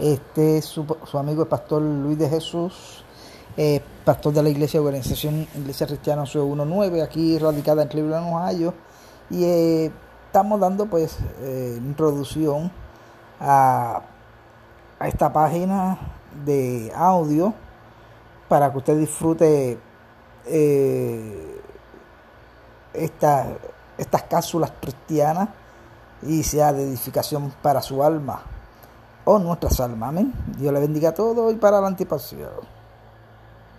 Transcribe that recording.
Este es su, amigo el pastor Luis de Jesús, eh, pastor de la iglesia Organización Iglesia Cristiana 19, aquí radicada en Cleveland, Ohio. Y eh, estamos dando pues eh, introducción a, esta página de audio para que usted disfrute esta, estas cápsulas cristianas y sea de edificación para su alma o nuestras almas. Amén. Dios le bendiga a todos y para la antipasión.